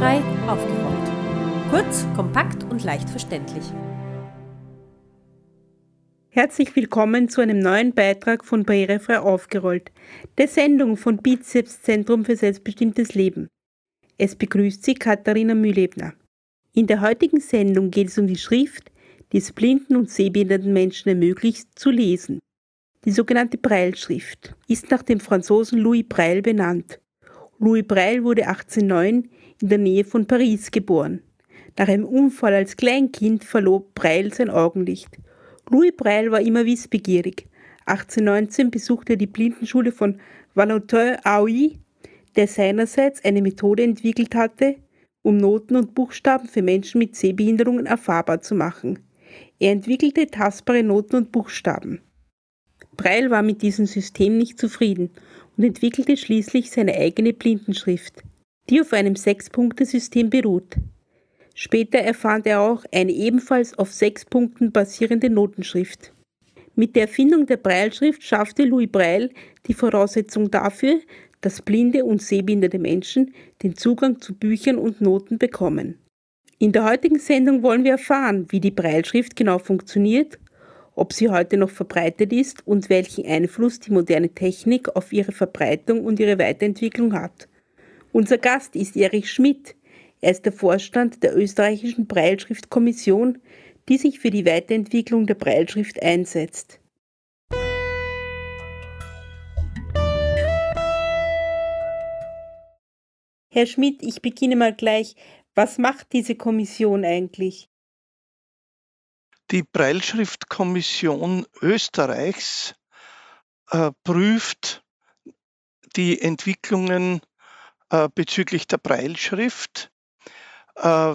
Barrierefrei aufgerollt. Kurz, kompakt und leicht verständlich. Herzlich willkommen zu einem neuen Beitrag von Barrierefrei aufgerollt, der Sendung von Bizeps Zentrum für selbstbestimmtes Leben. Es begrüßt Sie Katharina Mühlebner. In der heutigen Sendung geht es um die Schrift, die es blinden und sehbehinderten Menschen ermöglicht, zu lesen. Die sogenannte Breilschrift ist nach dem Franzosen Louis Breil benannt. Louis Breil wurde 1809 in der Nähe von Paris geboren. Nach einem Unfall als Kleinkind verlor Breil sein Augenlicht. Louis Breil war immer wissbegierig. 1819 besuchte er die Blindenschule von Valentin-Aui, der seinerseits eine Methode entwickelt hatte, um Noten und Buchstaben für Menschen mit Sehbehinderungen erfahrbar zu machen. Er entwickelte tastbare Noten und Buchstaben. Breil war mit diesem System nicht zufrieden und entwickelte schließlich seine eigene Blindenschrift, die auf einem Sechs-Punkte-System beruht. Später erfand er auch eine ebenfalls auf sechs Punkten basierende Notenschrift. Mit der Erfindung der Breilschrift schaffte Louis Breil die Voraussetzung dafür, dass blinde und sehbehinderte Menschen den Zugang zu Büchern und Noten bekommen. In der heutigen Sendung wollen wir erfahren, wie die Breilschrift genau funktioniert, ob sie heute noch verbreitet ist und welchen Einfluss die moderne Technik auf ihre Verbreitung und ihre Weiterentwicklung hat. Unser Gast ist Erich Schmidt. Er ist der Vorstand der österreichischen Breilschriftkommission, die sich für die Weiterentwicklung der Breilschrift einsetzt. Herr Schmidt, ich beginne mal gleich. Was macht diese Kommission eigentlich? Die Breilschriftkommission Österreichs äh, prüft die Entwicklungen äh, bezüglich der Breilschrift. Äh,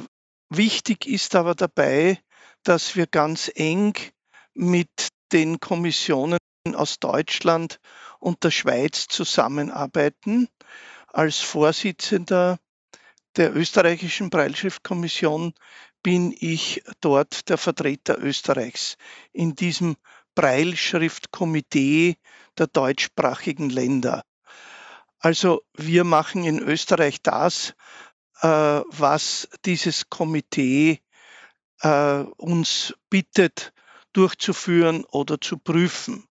wichtig ist aber dabei, dass wir ganz eng mit den Kommissionen aus Deutschland und der Schweiz zusammenarbeiten als Vorsitzender der österreichischen Breilschriftkommission bin ich dort der Vertreter Österreichs in diesem Breilschriftkomitee der deutschsprachigen Länder. Also wir machen in Österreich das, äh, was dieses Komitee äh, uns bittet durchzuführen oder zu prüfen.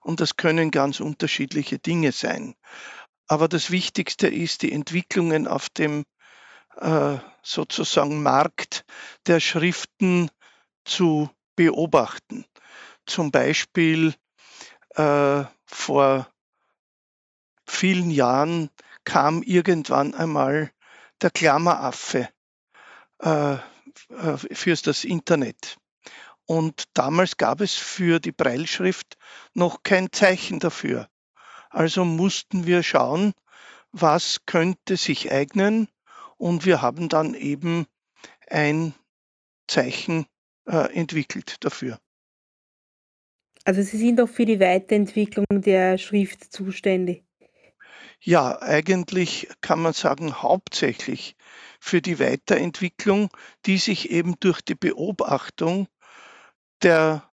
Und das können ganz unterschiedliche Dinge sein. Aber das Wichtigste ist die Entwicklungen auf dem äh, sozusagen Markt der Schriften zu beobachten. Zum Beispiel äh, vor vielen Jahren kam irgendwann einmal der Klammeraffe äh, äh für das Internet. Und damals gab es für die Breilschrift noch kein Zeichen dafür. Also mussten wir schauen, was könnte sich eignen und wir haben dann eben ein Zeichen äh, entwickelt dafür. Also Sie sind auch für die Weiterentwicklung der Schrift zuständig. Ja, eigentlich kann man sagen, hauptsächlich für die Weiterentwicklung, die sich eben durch die Beobachtung der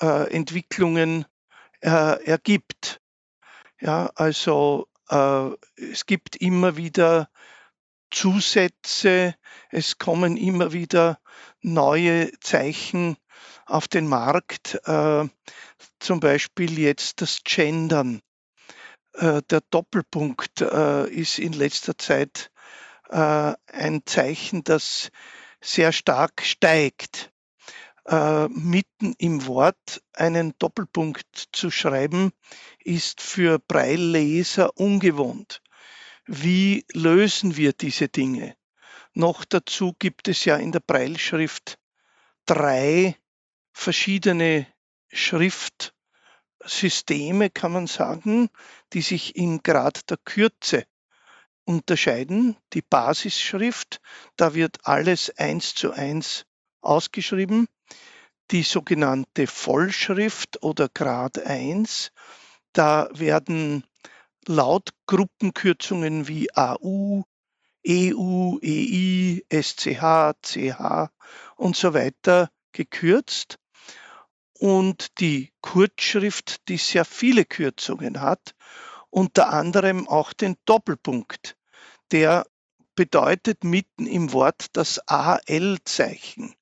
äh, Entwicklungen äh, ergibt. Ja, also äh, es gibt immer wieder Zusätze, es kommen immer wieder neue Zeichen auf den Markt, äh, zum Beispiel jetzt das Gendern. Äh, der Doppelpunkt äh, ist in letzter Zeit äh, ein Zeichen, das sehr stark steigt mitten im Wort einen Doppelpunkt zu schreiben, ist für Breilleser ungewohnt. Wie lösen wir diese Dinge? Noch dazu gibt es ja in der Breilschrift drei verschiedene Schriftsysteme, kann man sagen, die sich im Grad der Kürze unterscheiden. Die Basisschrift, da wird alles eins zu eins ausgeschrieben die sogenannte Vollschrift oder Grad 1. Da werden Lautgruppenkürzungen wie AU, EU, EI, SCH, CH und so weiter gekürzt. Und die Kurzschrift, die sehr viele Kürzungen hat, unter anderem auch den Doppelpunkt, der bedeutet mitten im Wort das AL-Zeichen.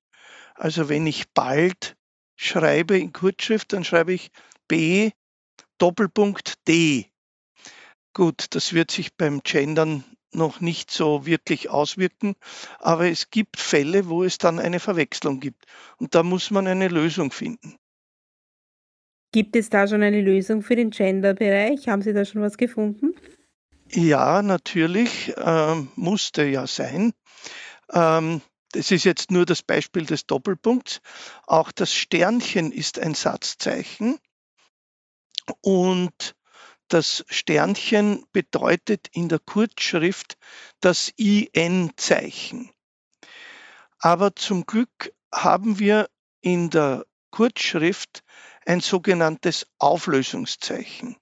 Also wenn ich bald schreibe in Kurzschrift, dann schreibe ich B Doppelpunkt D. Gut, das wird sich beim Gendern noch nicht so wirklich auswirken, aber es gibt Fälle, wo es dann eine Verwechslung gibt. Und da muss man eine Lösung finden. Gibt es da schon eine Lösung für den Gender-Bereich? Haben Sie da schon was gefunden? Ja, natürlich, ähm, musste ja sein. Ähm, das ist jetzt nur das Beispiel des Doppelpunkts. Auch das Sternchen ist ein Satzzeichen und das Sternchen bedeutet in der Kurzschrift das IN-Zeichen. Aber zum Glück haben wir in der Kurzschrift ein sogenanntes Auflösungszeichen.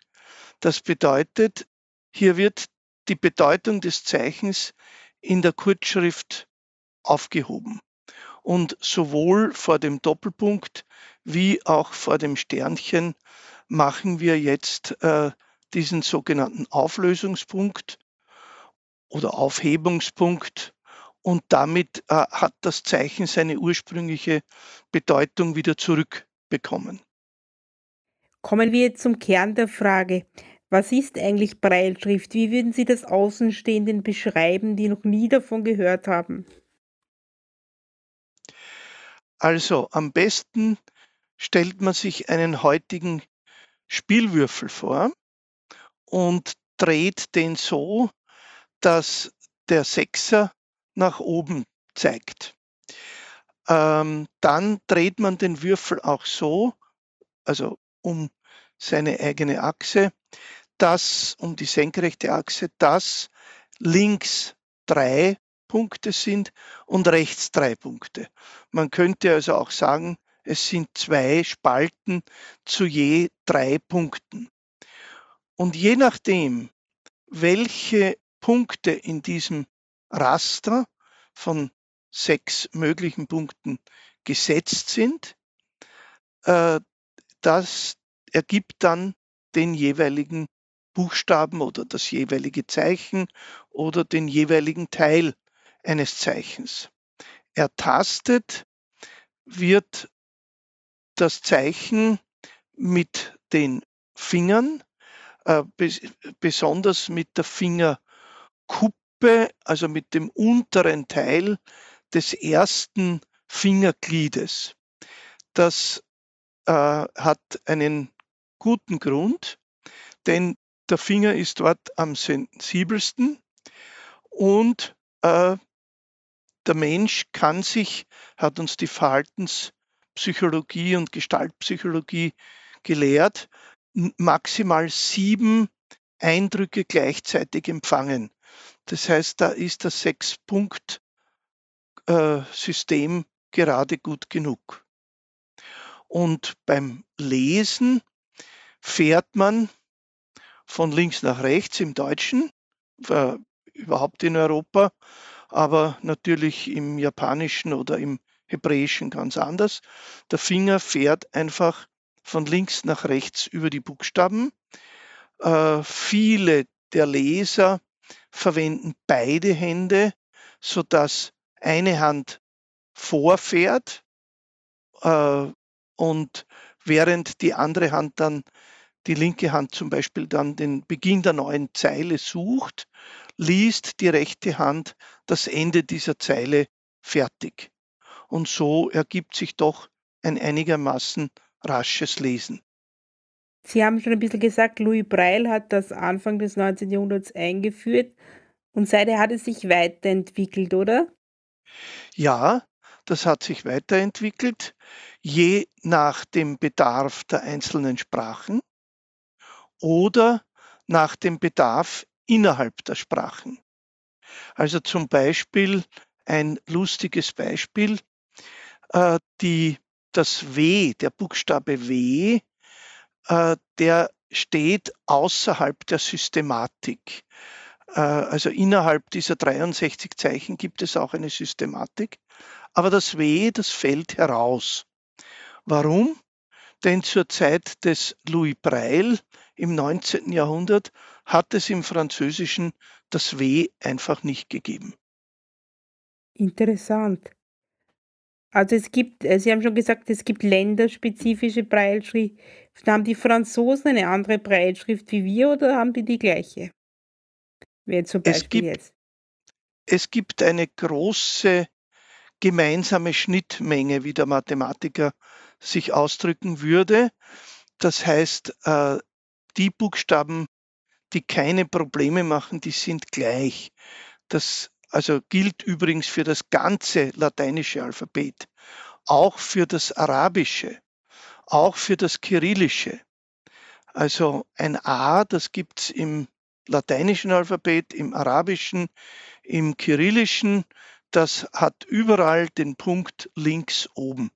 Das bedeutet, hier wird die Bedeutung des Zeichens in der Kurzschrift aufgehoben. Und sowohl vor dem Doppelpunkt wie auch vor dem Sternchen machen wir jetzt äh, diesen sogenannten Auflösungspunkt oder Aufhebungspunkt und damit äh, hat das Zeichen seine ursprüngliche Bedeutung wieder zurückbekommen. Kommen wir zum Kern der Frage. Was ist eigentlich Breilschrift? Wie würden Sie das Außenstehenden beschreiben, die noch nie davon gehört haben? Also am besten stellt man sich einen heutigen Spielwürfel vor und dreht den so, dass der Sechser nach oben zeigt. Ähm, dann dreht man den Würfel auch so, also um seine eigene Achse, dass um die senkrechte Achse, dass links drei Punkte sind und rechts drei Punkte. Man könnte also auch sagen, es sind zwei Spalten zu je drei Punkten. Und je nachdem, welche Punkte in diesem Raster von sechs möglichen Punkten gesetzt sind, äh, das ergibt dann den jeweiligen Buchstaben oder das jeweilige Zeichen oder den jeweiligen Teil eines Zeichens. Ertastet wird das Zeichen mit den Fingern, äh, besonders mit der Fingerkuppe, also mit dem unteren Teil des ersten Fingergliedes. Das äh, hat einen guten Grund, denn der Finger ist dort am sensibelsten und äh, der Mensch kann sich, hat uns die Verhaltenspsychologie und Gestaltpsychologie gelehrt, maximal sieben Eindrücke gleichzeitig empfangen. Das heißt, da ist das Sechs-Punkt-System äh, gerade gut genug. Und beim Lesen fährt man von links nach rechts im Deutschen, äh, überhaupt in Europa, aber natürlich im Japanischen oder im Hebräischen ganz anders. Der Finger fährt einfach von links nach rechts über die Buchstaben. Äh, viele der Leser verwenden beide Hände, sodass eine Hand vorfährt äh, und während die andere Hand dann, die linke Hand zum Beispiel dann den Beginn der neuen Zeile sucht, liest die rechte Hand das Ende dieser Zeile fertig. Und so ergibt sich doch ein einigermaßen rasches Lesen. Sie haben schon ein bisschen gesagt, Louis Braille hat das Anfang des 19. Jahrhunderts eingeführt und seither hat es sich weiterentwickelt, oder? Ja, das hat sich weiterentwickelt, je nach dem Bedarf der einzelnen Sprachen oder nach dem Bedarf innerhalb der Sprachen. Also zum Beispiel ein lustiges Beispiel, äh, die, das W, der Buchstabe W, äh, der steht außerhalb der Systematik. Äh, also innerhalb dieser 63 Zeichen gibt es auch eine Systematik, aber das W, das fällt heraus. Warum? Denn zur Zeit des Louis Braille im 19. Jahrhundert hat es im Französischen das W einfach nicht gegeben. Interessant. Also es gibt, äh, Sie haben schon gesagt, es gibt länderspezifische Brailleschrift. Haben die Franzosen eine andere Brailleschrift wie wir oder haben die die gleiche? Wäre zum Es Beispiel gibt, jetzt. es gibt eine große gemeinsame Schnittmenge, wie der Mathematiker sich ausdrücken würde. Das heißt, äh, die Buchstaben, die keine Probleme machen, die sind gleich. Das also gilt übrigens für das ganze lateinische Alphabet, auch für das arabische, auch für das kyrillische. Also ein A, das gibt es im lateinischen Alphabet, im arabischen, im kyrillischen, das hat überall den Punkt links oben.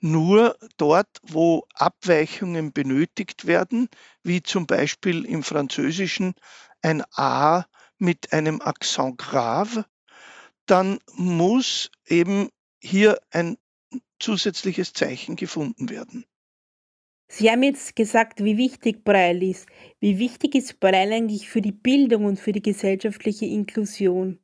Nur dort, wo Abweichungen benötigt werden, wie zum Beispiel im Französischen ein A mit einem Accent grave, dann muss eben hier ein zusätzliches Zeichen gefunden werden. Sie haben jetzt gesagt, wie wichtig Braille ist. Wie wichtig ist Braille eigentlich für die Bildung und für die gesellschaftliche Inklusion?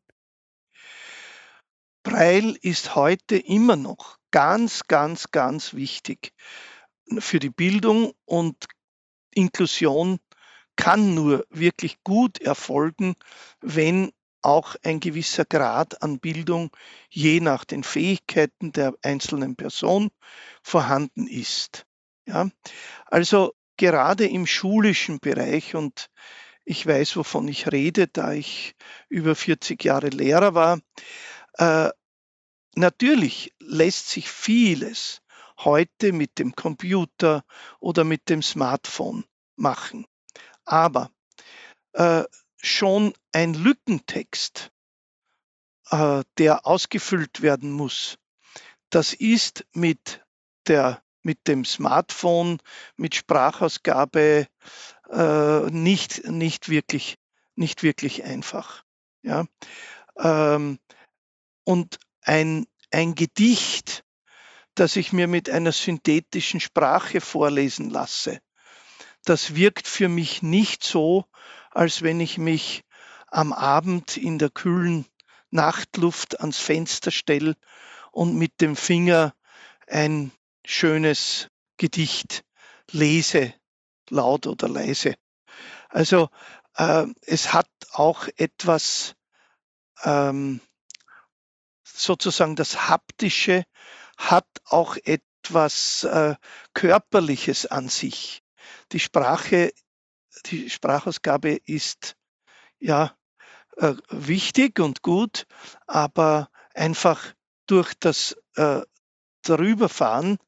Braille ist heute immer noch ganz, ganz, ganz wichtig für die Bildung und Inklusion kann nur wirklich gut erfolgen, wenn auch ein gewisser Grad an Bildung je nach den Fähigkeiten der einzelnen Person vorhanden ist. Ja? Also gerade im schulischen Bereich und ich weiß, wovon ich rede, da ich über 40 Jahre Lehrer war. Äh, natürlich lässt sich vieles heute mit dem Computer oder mit dem Smartphone machen. Aber äh, schon ein Lückentext, äh, der ausgefüllt werden muss, das ist mit, der, mit dem Smartphone, mit Sprachausgabe äh, nicht, nicht, wirklich, nicht wirklich einfach. Ja? Ähm, und ein, ein Gedicht, das ich mir mit einer synthetischen Sprache vorlesen lasse, das wirkt für mich nicht so, als wenn ich mich am Abend in der kühlen Nachtluft ans Fenster stelle und mit dem Finger ein schönes Gedicht lese, laut oder leise. Also äh, es hat auch etwas, ähm, sozusagen das Haptische hat auch etwas äh, Körperliches an sich die Sprache, die Sprachausgabe ist ja äh, wichtig und gut, aber einfach durch das äh, Darüberfahren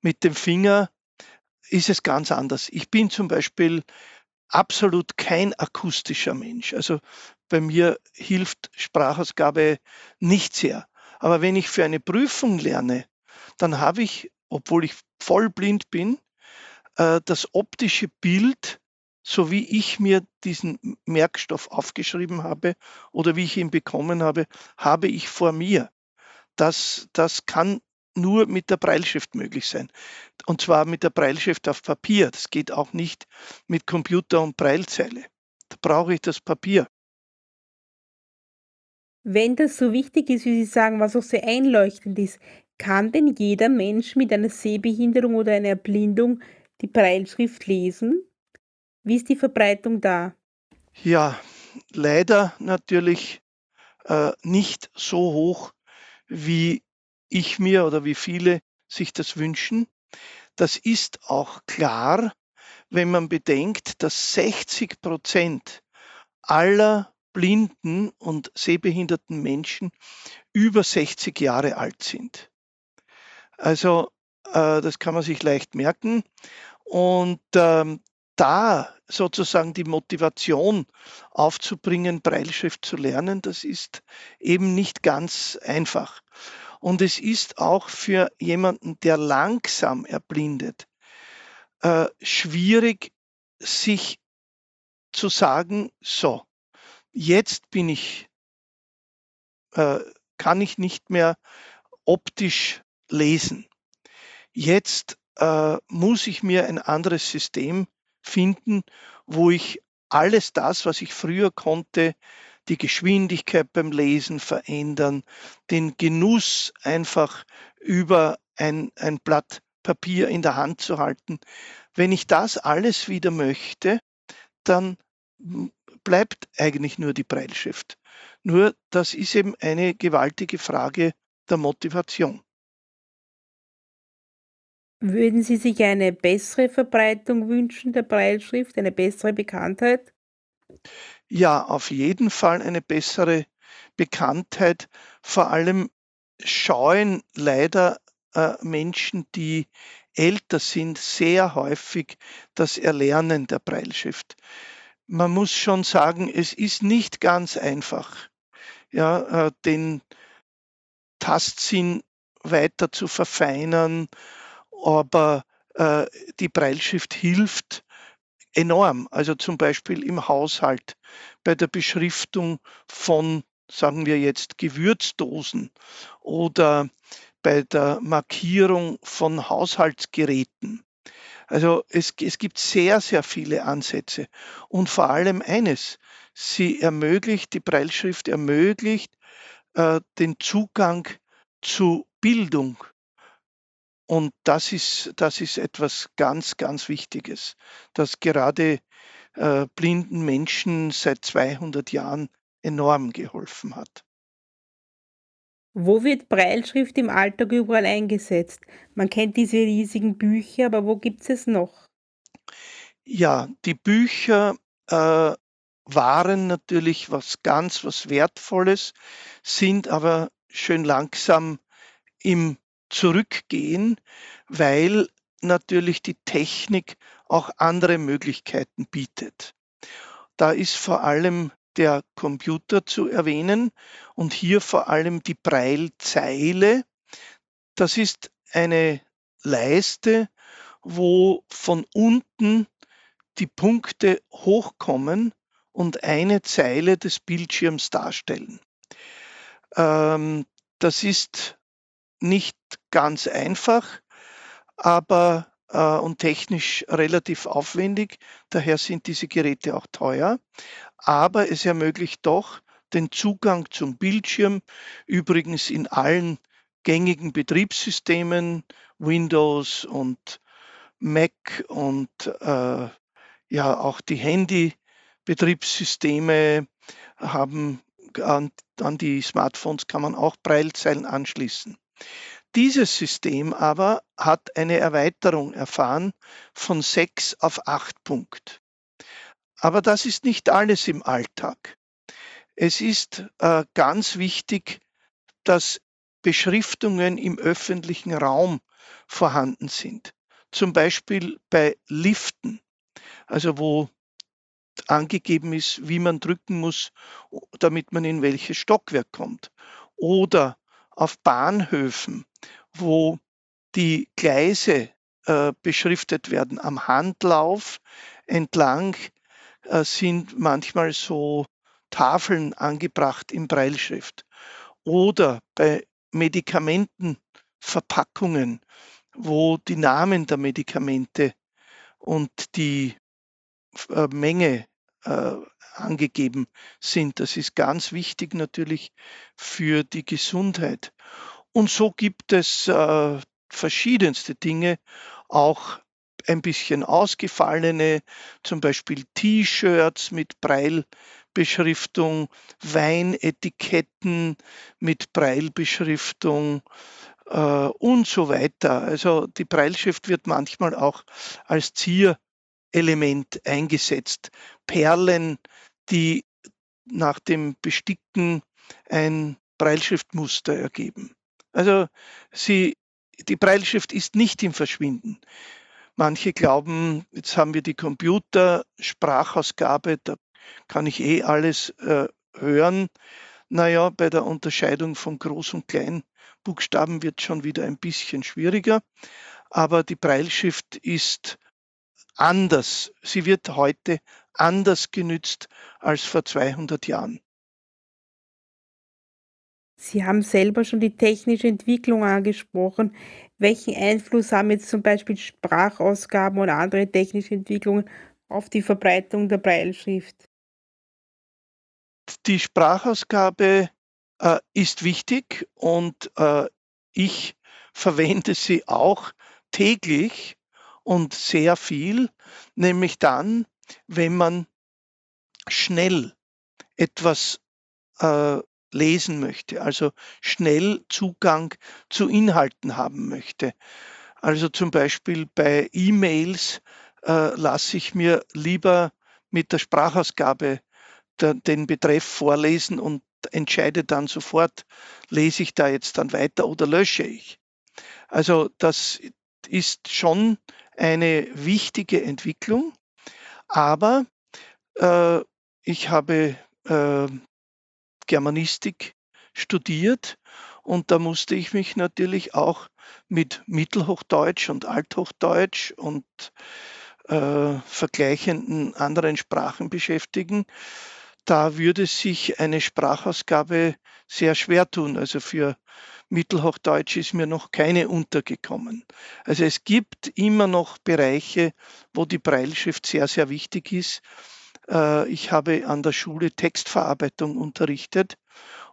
mit dem Finger ist es ganz anders. Ich bin zum Beispiel absolut kein akustischer Mensch. Also bei mir hilft Sprachausgabe nicht sehr. Aber wenn ich für eine Prüfung lerne, dann habe ich, obwohl ich voll blind bin, äh, das optische Bild, so wie ich mir diesen Merkstoff aufgeschrieben habe oder wie ich ihn bekommen habe, habe ich vor mir. Das, das kann nur mit der Breilschrift möglich sein. Und zwar mit der Breilschrift auf Papier. Das geht auch nicht mit Computer und Breilzeile. Da brauche ich das Papier. Wenn das so wichtig ist, wie Sie sagen, was auch sehr einleuchtend ist, kann denn jeder Mensch mit einer Sehbehinderung oder einer Erblindung die Breilschrift lesen? Wie ist die Verbreitung da? Ja, leider natürlich äh, nicht so hoch, wie ich mir oder wie viele sich das wünschen. Das ist auch klar, wenn man bedenkt, dass 60 Prozent aller blinden und sehbehinderten Menschen über 60 Jahre alt sind. Also äh, das kann man sich leicht merken. Und ähm, da sozusagen die Motivation aufzubringen, Breilschrift zu lernen, das ist eben nicht ganz einfach. Und es ist auch für jemanden, der langsam erblindet, äh, schwierig, sich zu sagen, so, jetzt bin ich, äh, kann ich nicht mehr optisch lesen. Jetzt äh, muss ich mir ein anderes System finden, wo ich alles das, was ich früher konnte, die Geschwindigkeit beim Lesen verändern, den Genuss einfach über ein, ein Blatt Papier in der Hand zu halten. Wenn ich das alles wieder möchte, dann bleibt eigentlich nur die Breilschrift. Nur das ist eben eine gewaltige Frage der Motivation. Würden Sie sich eine bessere Verbreitung wünschen der Breilschrift, eine bessere Bekanntheit? Ja, auf jeden Fall eine bessere Bekanntheit. Vor allem scheuen leider äh, Menschen, die älter sind, sehr häufig das Erlernen der Breilschrift. Man muss schon sagen, es ist nicht ganz einfach, ja, äh, den Tastsinn weiter zu verfeinern, aber äh, die Breilschrift hilft enorm. Also zum Beispiel im Haushalt bei der Beschriftung von, sagen wir jetzt, Gewürzdosen oder bei der Markierung von Haushaltsgeräten. Also es, es gibt sehr, sehr viele Ansätze. Und vor allem eines, sie ermöglicht, die Breilschrift ermöglicht äh, den Zugang zu Bildung. Und das ist, das ist etwas ganz, ganz Wichtiges, das gerade äh, blinden Menschen seit 200 Jahren enorm geholfen hat. Wo wird Breilschrift im Alltag überall eingesetzt? Man kennt diese riesigen Bücher, aber wo gibt es es noch? Ja, die Bücher äh, waren natürlich was ganz, was Wertvolles, sind aber schön langsam im Zurückgehen, weil natürlich die Technik auch andere Möglichkeiten bietet. Da ist vor allem der Computer zu erwähnen und hier vor allem die Breilzeile. Das ist eine Leiste, wo von unten die Punkte hochkommen und eine Zeile des Bildschirms darstellen. Ähm, das ist nicht ganz einfach, aber äh, und technisch relativ aufwendig. Daher sind diese Geräte auch teuer. Aber es ermöglicht doch den Zugang zum Bildschirm, übrigens in allen gängigen Betriebssystemen, Windows und Mac und äh, ja auch die Handy-Betriebssysteme haben an, an die Smartphones kann man auch Breilzeilen anschließen. Dieses System aber hat eine Erweiterung erfahren von 6 auf 8 Punkt. Aber das ist nicht alles im Alltag. Es ist äh, ganz wichtig, dass Beschriftungen im öffentlichen Raum vorhanden sind. Zum Beispiel bei Liften, also wo angegeben ist, wie man drücken muss, damit man in welches Stockwerk kommt. Oder auf Bahnhöfen, wo die Gleise äh, beschriftet werden am Handlauf entlang, sind manchmal so Tafeln angebracht in Breilschrift. Oder bei Medikamentenverpackungen, wo die Namen der Medikamente und die äh, Menge äh, angegeben sind. Das ist ganz wichtig natürlich für die Gesundheit. Und so gibt es äh, verschiedenste Dinge, auch ein bisschen ausgefallene, zum Beispiel T-Shirts mit Breilbeschriftung, Weinetiketten mit Breilbeschriftung äh, und so weiter. Also die Breilschrift wird manchmal auch als Zierelement eingesetzt. Perlen die nach dem Besticken ein Breilschriftmuster ergeben. Also sie, die Breilschrift ist nicht im Verschwinden. Manche glauben, jetzt haben wir die Computersprachausgabe, da kann ich eh alles äh, hören. Naja, bei der Unterscheidung von Groß- und Kleinbuchstaben wird schon wieder ein bisschen schwieriger. Aber die Breilschrift ist anders. Sie wird heute anders genützt als vor 200 Jahren. Sie haben selber schon die technische Entwicklung angesprochen. Welchen Einfluss haben jetzt zum Beispiel Sprachausgaben oder andere technische Entwicklungen auf die Verbreitung der Breilschrift? die Sprachausgabe äh, ist wichtig und äh, ich verwende sie auch täglich und sehr viel, nämlich dann, wenn man schnell etwas äh, lesen möchte, also schnell Zugang zu Inhalten haben möchte. Also zum Beispiel bei E-Mails äh, lasse ich mir lieber mit der Sprachausgabe der, den Betreff vorlesen und entscheide dann sofort, lese ich da jetzt dann weiter oder lösche ich. Also das ist schon eine wichtige Entwicklung, aber äh, ich habe äh, Germanistik studiert und da musste ich mich natürlich auch mit Mittelhochdeutsch und Althochdeutsch und äh, vergleichenden anderen Sprachen beschäftigen. Da würde sich eine Sprachausgabe sehr schwer tun. Also für Mittelhochdeutsch ist mir noch keine untergekommen. Also es gibt immer noch Bereiche, wo die Breilschrift sehr, sehr wichtig ist. Äh, ich habe an der Schule Textverarbeitung unterrichtet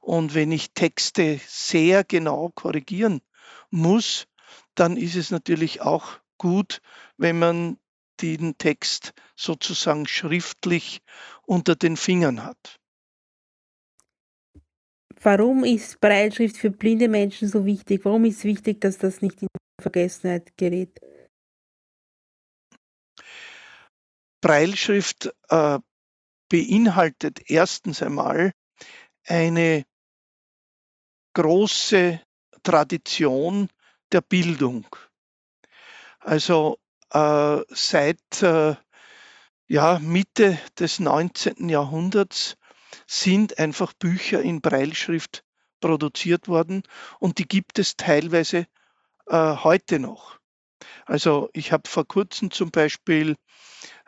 und wenn ich Texte sehr genau korrigieren muss, dann ist es natürlich auch gut, wenn man den Text sozusagen schriftlich unter den Fingern hat. Warum ist Breitschrift für blinde Menschen so wichtig? Warum ist es wichtig, dass das nicht in Vergessenheit gerät? Breilschrift äh, beinhaltet erstens einmal eine große Tradition der Bildung. Also äh, seit äh, ja, Mitte des 19. Jahrhunderts sind einfach Bücher in Breilschrift produziert worden und die gibt es teilweise äh, heute noch. Also ich habe vor kurzem zum Beispiel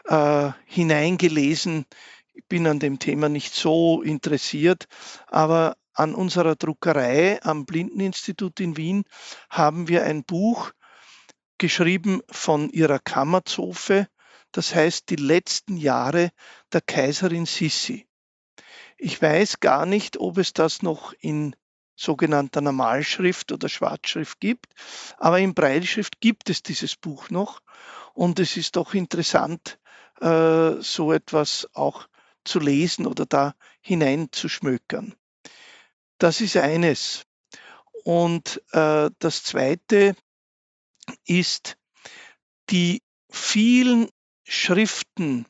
äh, hineingelesen, ich bin an dem Thema nicht so interessiert, aber an unserer Druckerei am Blindeninstitut in Wien haben wir ein Buch geschrieben von ihrer Kammerzofe, das heißt die letzten Jahre der Kaiserin Sissi. Ich weiß gar nicht, ob es das noch in sogenannter Normalschrift oder Schwarzschrift gibt, aber in Breilschrift gibt es dieses Buch noch und es ist doch interessant, äh, so etwas auch zu lesen oder da hineinzuschmökern. Das ist eines. Und äh, das Zweite ist die vielen Schriften,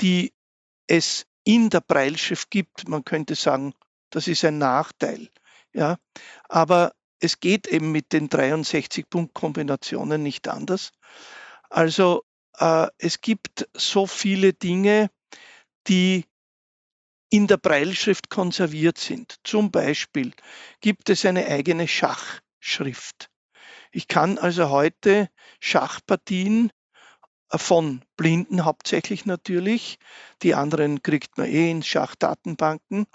die es in der Breilschrift gibt. Man könnte sagen, das ist ein Nachteil. Ja, aber es geht eben mit den 63 Punktkombinationen nicht anders. Also es gibt so viele Dinge, die in der Breilschrift konserviert sind. Zum Beispiel gibt es eine eigene Schachschrift. Ich kann also heute Schachpartien äh, von Blinden hauptsächlich natürlich. Die anderen kriegt man eh in Schachdatenbanken.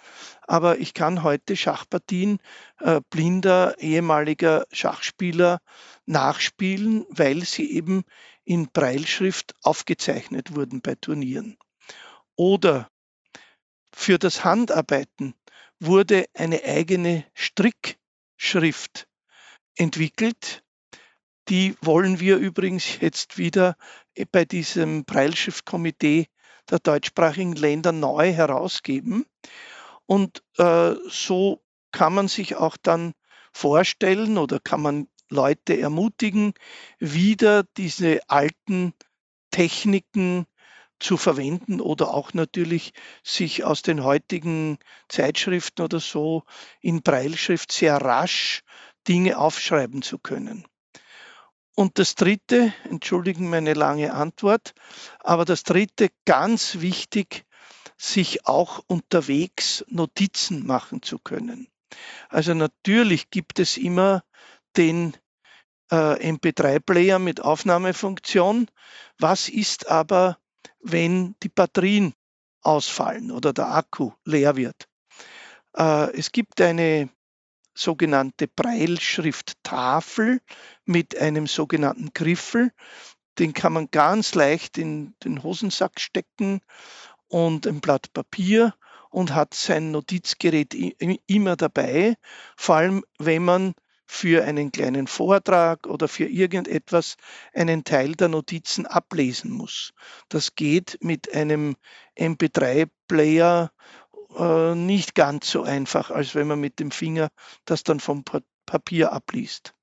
Aber ich kann heute Schachpartien äh, blinder ehemaliger Schachspieler nachspielen, weil sie eben in Breilschrift aufgezeichnet wurden bei Turnieren. Oder für das Handarbeiten wurde eine eigene Strickschrift entwickelt. Die wollen wir übrigens jetzt wieder bei diesem Breilschriftkomitee der deutschsprachigen Länder neu herausgeben. Und äh, so kann man sich auch dann vorstellen oder kann man Leute ermutigen, wieder diese alten Techniken zu verwenden oder auch natürlich sich aus den heutigen Zeitschriften oder so in Breilschrift sehr rasch Dinge aufschreiben zu können. Und das Dritte, entschuldigen meine lange Antwort, aber das Dritte, ganz wichtig, sich auch unterwegs Notizen machen zu können. Also natürlich gibt es immer den äh, MP3-Player mit Aufnahmefunktion. Was ist aber, wenn die Batterien ausfallen oder der Akku leer wird? Äh, es gibt eine sogenannte Breilschrifttafel mit einem sogenannten Griffel. Den kann man ganz leicht in den Hosensack stecken und ein Blatt Papier und hat sein Notizgerät immer dabei, vor allem wenn man für einen kleinen Vortrag oder für irgendetwas einen Teil der Notizen ablesen muss. Das geht mit einem MP3-Player äh, nicht ganz so einfach, als wenn man mit dem Finger das dann vom Papier abliest.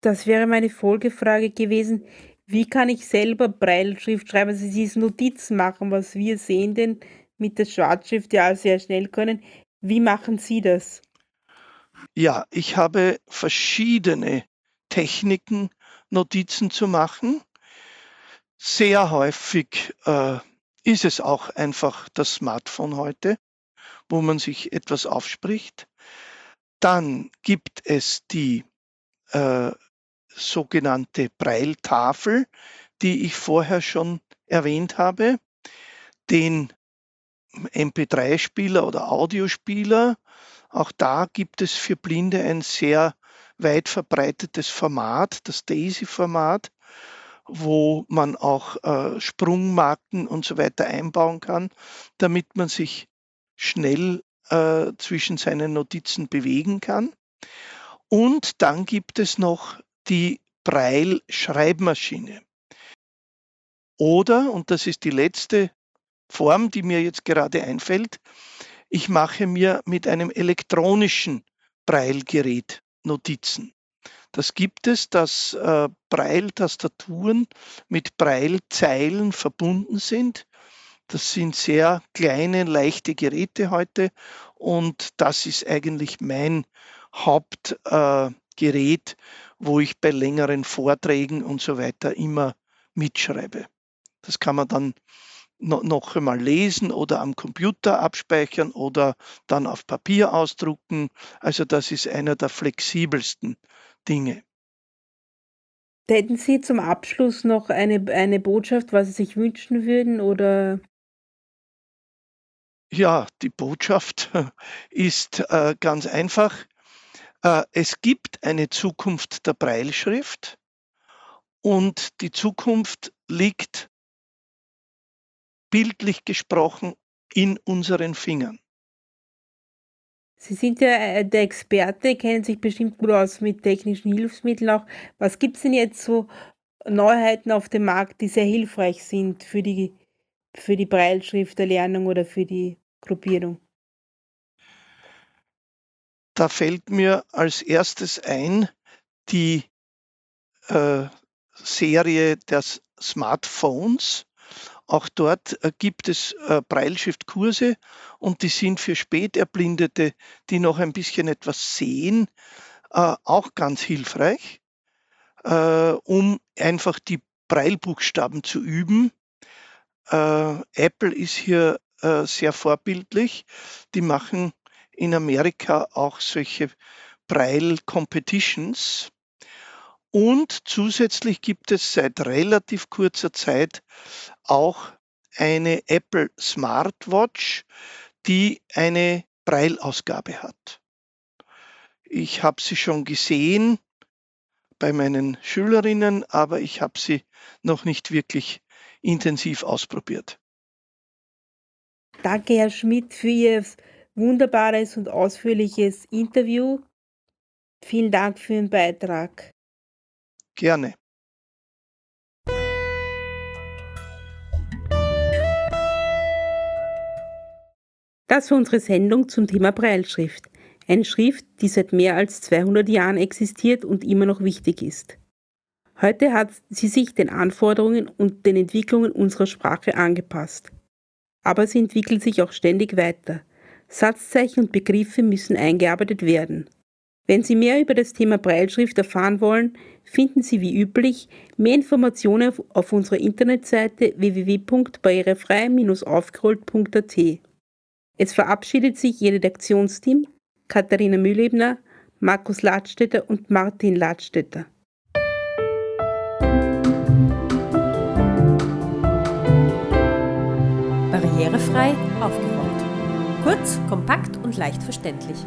Das wäre meine Folgefrage gewesen. Wie kann ich selber Breilschrift schreiben, also dieses Notizen machen, was wir sehen denn mit der Schwarzschrift ja sehr schnell können. Wie machen Sie das? Ja, ich habe verschiedene Techniken, Notizen zu machen. Sehr häufig äh, ist es auch einfach das Smartphone heute, wo man sich etwas aufspricht. Dann gibt es die äh, sogenannte Breiltafel, die ich vorher schon erwähnt habe, den MP3-Spieler oder Audiospieler. Auch da gibt es für Blinde ein sehr weit verbreitetes Format, das DAISY-Format, wo man auch äh, Sprungmarken und so weiter einbauen kann, damit man sich schnell äh, zwischen seinen Notizen bewegen kann. Und dann gibt es noch die Braille-Schreibmaschine. Oder, und das ist die letzte Form, die mir jetzt gerade einfällt, ich mache mir mit einem elektronischen Braille-Gerät Notizen. Das gibt es, dass äh, Braille-Tastaturen mit Braille-Zeilen verbunden sind. Das sind sehr kleine, leichte Geräte heute und das ist eigentlich mein Hauptgerät, äh, wo ich bei längeren Vorträgen und so weiter immer mitschreibe. Das kann man dann noch einmal lesen oder am Computer abspeichern oder dann auf Papier ausdrucken. Also das ist einer der flexibelsten Dinge. Hätten Sie zum Abschluss noch eine, eine Botschaft, was Sie sich wünschen würden oder? Ja, die Botschaft ist äh, ganz einfach. Äh, es gibt eine Zukunft der Breilschrift und die Zukunft liegt bildlich gesprochen in unseren Fingern. Sie sind ja äh, der Experte, kennen sich bestimmt gut aus mit technischen Hilfsmitteln auch. Was gibt es denn jetzt so Neuheiten auf dem Markt, die sehr hilfreich sind für die, für die Breilschrifterlernung oder für die Gruppierung? Da fällt mir als erstes ein die äh, Serie der Smartphones, auch dort äh, gibt es äh, Brailleschriftkurse und die sind für Späterblindete, die noch ein bisschen etwas sehen, äh, auch ganz hilfreich, um einfach die Breilbuchstaben zu üben. Apple ist hier sehr vorbildlich. Die machen in Amerika auch solche Braille Competitions. Und zusätzlich gibt es seit relativ kurzer Zeit auch eine Apple Smartwatch, die eine Breilausgabe hat. Ich habe sie schon gesehen bei meinen Schülerinnen, aber ich habe sie noch nicht wirklich intensiv ausprobiert. Danke, Herr Schmidt, für Ihr wunderbares und ausführliches Interview. Vielen Dank für Ihren Beitrag. Gerne. Das war unsere Sendung zum Thema Breilschrift. Eine Schrift, die seit mehr als 200 Jahren existiert und immer noch wichtig ist. Heute hat sie sich den Anforderungen und den Entwicklungen unserer Sprache angepasst. Aber sie entwickelt sich auch ständig weiter. Satzzeichen und Begriffe müssen eingearbeitet werden. Wenn Sie mehr über das Thema Breilschrift erfahren wollen, finden Sie wie üblich mehr Informationen auf unserer Internetseite www.barrierefrei-aufgerollt.at. Es verabschiedet sich Ihr Redaktionsteam Katharina Mühlebner, Markus Ladstätter und Martin Ladstätter. Barrierefrei aufgerollt. Kurz, kompakt und leicht verständlich.